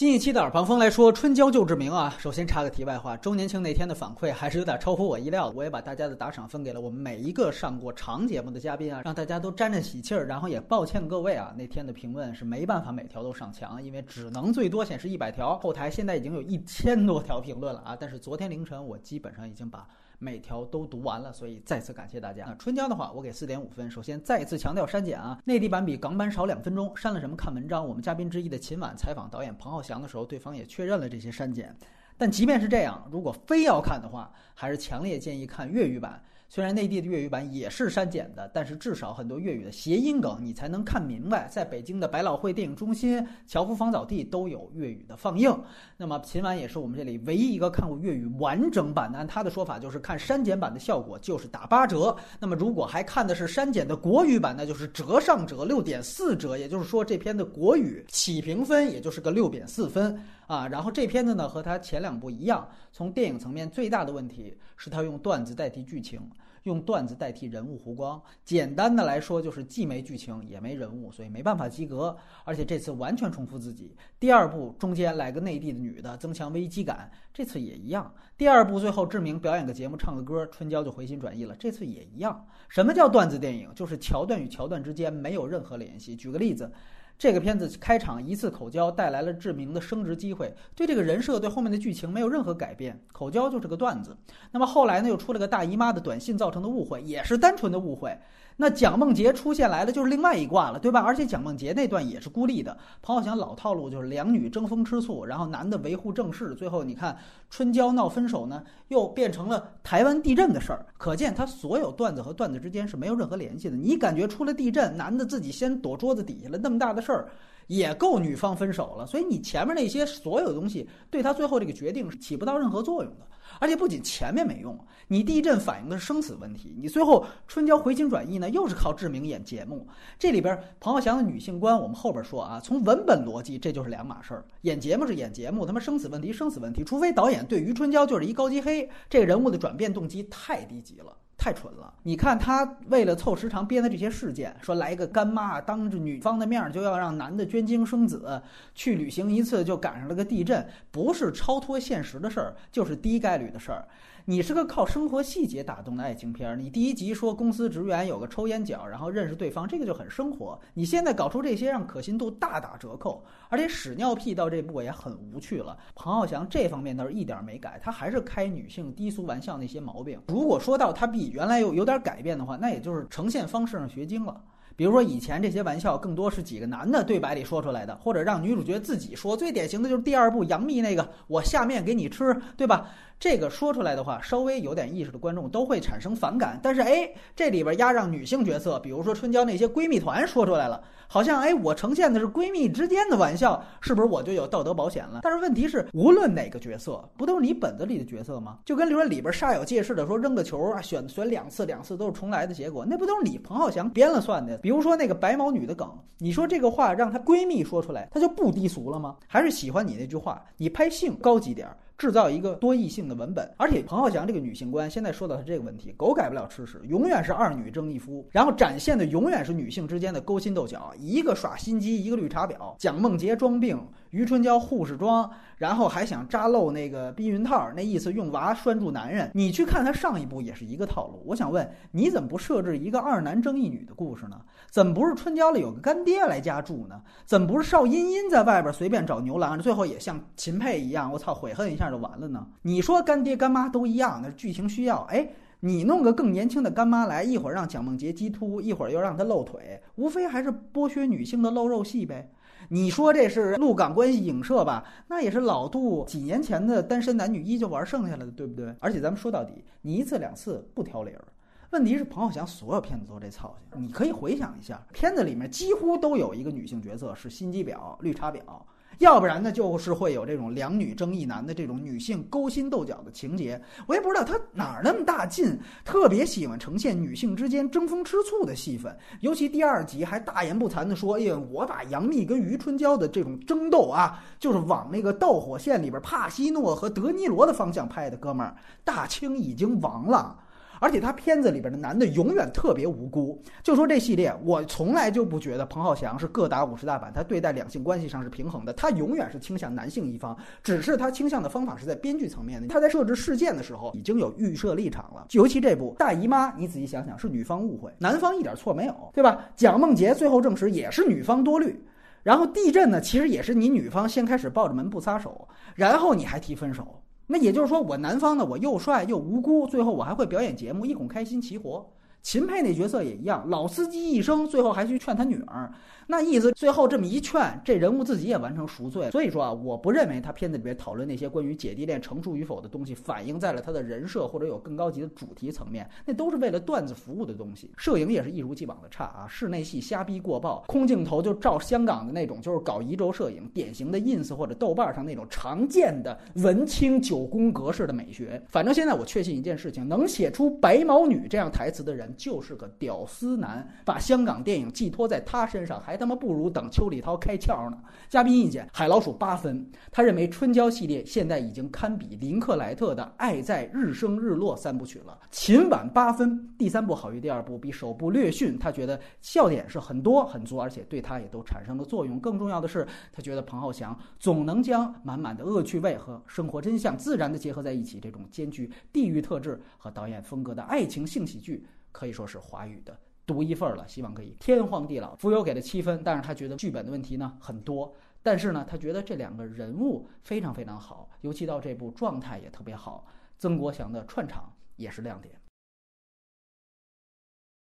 新一期的耳旁风来说，春娇救志明啊。首先插个题外话，周年庆那天的反馈还是有点超乎我意料的。我也把大家的打赏分给了我们每一个上过长节目的嘉宾啊，让大家都沾沾喜气儿。然后也抱歉各位啊，那天的评论是没办法每条都上墙，因为只能最多显示一百条。后台现在已经有一千多条评论了啊，但是昨天凌晨我基本上已经把。每条都读完了，所以再次感谢大家。那春娇的话，我给四点五分。首先再次强调删减啊，内地版比港版少两分钟。删了什么？看文章。我们嘉宾之一的秦晚采访导演彭浩翔的时候，对方也确认了这些删减。但即便是这样，如果非要看的话，还是强烈建议看粤语版。虽然内地的粤语版也是删减的，但是至少很多粤语的谐音梗你才能看明白。在北京的百老汇电影中心、侨福芳草地都有粤语的放映。那么秦晚也是我们这里唯一一个看过粤语完整版的。按他的说法，就是看删减版的效果就是打八折。那么如果还看的是删减的国语版，那就是折上折，六点四折。也就是说，这篇的国语起评分也就是个六点四分啊。然后这片子呢和他前两部一样，从电影层面最大的问题是他用段子代替剧情。用段子代替人物弧光，简单的来说就是既没剧情也没人物，所以没办法及格。而且这次完全重复自己。第二部中间来个内地的女的，增强危机感，这次也一样。第二部最后志明表演个节目，唱个歌，春娇就回心转意了，这次也一样。什么叫段子电影？就是桥段与桥段之间没有任何联系。举个例子。这个片子开场一次口交带来了志明的升职机会，对这个人设对后面的剧情没有任何改变，口交就是个段子。那么后来呢，又出了个大姨妈的短信造成的误会，也是单纯的误会。那蒋梦婕出现来了，就是另外一卦了，对吧？而且蒋梦婕那段也是孤立的。彭浩翔老套路就是两女争风吃醋，然后男的维护正事，最后你看春娇闹分手呢，又变成了台湾地震的事儿。可见他所有段子和段子之间是没有任何联系的。你感觉出了地震，男的自己先躲桌子底下了，那么大的事事儿。也够女方分手了，所以你前面那些所有东西对他最后这个决定是起不到任何作用的，而且不仅前面没用，你地震反映的是生死问题，你最后春娇回心转意呢，又是靠志明演节目，这里边彭浩翔的女性观我们后边说啊，从文本逻辑这就是两码事儿，演节目是演节目，他妈生死问题生死问题，除非导演对于春娇就是一高级黑，这个人物的转变动机太低级了。太蠢了！你看他为了凑时长编的这些事件，说来一个干妈当着女方的面就要让男的捐精生子，去旅行一次就赶上了个地震，不是超脱现实的事儿，就是低概率的事儿。你是个靠生活细节打动的爱情片儿。你第一集说公司职员有个抽烟角，然后认识对方，这个就很生活。你现在搞出这些，让可信度大打折扣，而且屎尿屁到这步也很无趣了。彭浩翔这方面倒是一点没改，他还是开女性低俗玩笑那些毛病。如果说到他比原来有有点改变的话，那也就是呈现方式上学精了。比如说以前这些玩笑更多是几个男的对白里说出来的，或者让女主角自己说。最典型的就是第二部杨幂那个“我下面给你吃”，对吧？这个说出来的话，稍微有点意识的观众都会产生反感。但是，哎，这里边压让女性角色，比如说春娇那些闺蜜团说出来了，好像哎，我呈现的是闺蜜之间的玩笑，是不是我就有道德保险了？但是问题是，无论哪个角色，不都是你本子里的角色吗？就跟比如说里边煞有介事的说扔个球啊，选选两次，两次都是重来的结果，那不都是你彭浩翔编了算的？比如说那个白毛女的梗，你说这个话让她闺蜜说出来，她就不低俗了吗？还是喜欢你那句话，你拍性高级点儿。制造一个多异性的文本，而且彭浩翔这个女性观，现在说到他这个问题，狗改不了吃屎，永远是二女争一夫，然后展现的永远是女性之间的勾心斗角，一个耍心机，一个绿茶婊，蒋梦婕装病。于春娇护士装，然后还想扎漏那个避孕套，那意思用娃拴住男人。你去看他上一部也是一个套路。我想问，你怎么不设置一个二男争一女的故事呢？怎么不是春娇里有个干爹来家住呢？怎么不是邵茵茵在外边随便找牛郎，最后也像秦沛一样，我操，悔恨一下就完了呢？你说干爹干妈都一样，那剧情需要。哎，你弄个更年轻的干妈来，一会儿让蒋梦婕激突，一会儿又让她露腿，无非还是剥削女性的露肉戏呗。你说这是陆港关系影射吧？那也是老杜几年前的单身男女依旧玩剩下来的，对不对？而且咱们说到底，你一次两次不挑理儿。问题是彭浩翔所有片子都这操性，你可以回想一下，片子里面几乎都有一个女性角色是心机婊、绿茶婊。要不然呢，就是会有这种两女争一男的这种女性勾心斗角的情节。我也不知道他哪儿那么大劲，特别喜欢呈现女性之间争风吃醋的戏份。尤其第二集还大言不惭地说：“哎呀，我把杨幂跟余春娇的这种争斗啊，就是往那个导火线里边帕西诺和德尼罗的方向拍的。”哥们儿，大清已经亡了。而且他片子里边的男的永远特别无辜。就说这系列，我从来就不觉得彭浩翔是各打五十大板，他对待两性关系上是平衡的，他永远是倾向男性一方，只是他倾向的方法是在编剧层面的。他在设置事件的时候已经有预设立场了，尤其这部大姨妈，你仔细想想，是女方误会，男方一点错没有，对吧？蒋梦婕最后证实也是女方多虑。然后地震呢，其实也是你女方先开始抱着门不撒手，然后你还提分手。那也就是说，我男方呢，我又帅又无辜，最后我还会表演节目，一哄开心齐活。秦沛那角色也一样，老司机一生，最后还去劝他女儿。那意思，最后这么一劝，这人物自己也完成赎罪。所以说啊，我不认为他片子里边讨论那些关于姐弟恋成熟与否的东西，反映在了他的人设或者有更高级的主题层面，那都是为了段子服务的东西。摄影也是一如既往的差啊，室内戏瞎逼过曝，空镜头就照香港的那种，就是搞移轴摄影，典型的 ins 或者豆瓣上那种常见的文青九宫格式的美学。反正现在我确信一件事情，能写出白毛女这样台词的人就是个屌丝男，把香港电影寄托在他身上还。他妈不如等邱礼涛开窍呢。嘉宾意见：海老鼠八分。他认为春娇系列现在已经堪比林克莱特的《爱在日升日落》三部曲了。秦晚八分。第三部好于第二部，比首部略逊。他觉得笑点是很多很足，而且对他也都产生了作用。更重要的是，他觉得彭浩翔总能将满满的恶趣味和生活真相自然的结合在一起，这种兼具地域特质和导演风格的爱情性喜剧，可以说是华语的。独一份了，希望可以天荒地老。浮游给了七分，但是他觉得剧本的问题呢很多，但是呢，他觉得这两个人物非常非常好，尤其到这部状态也特别好。曾国祥的串场也是亮点。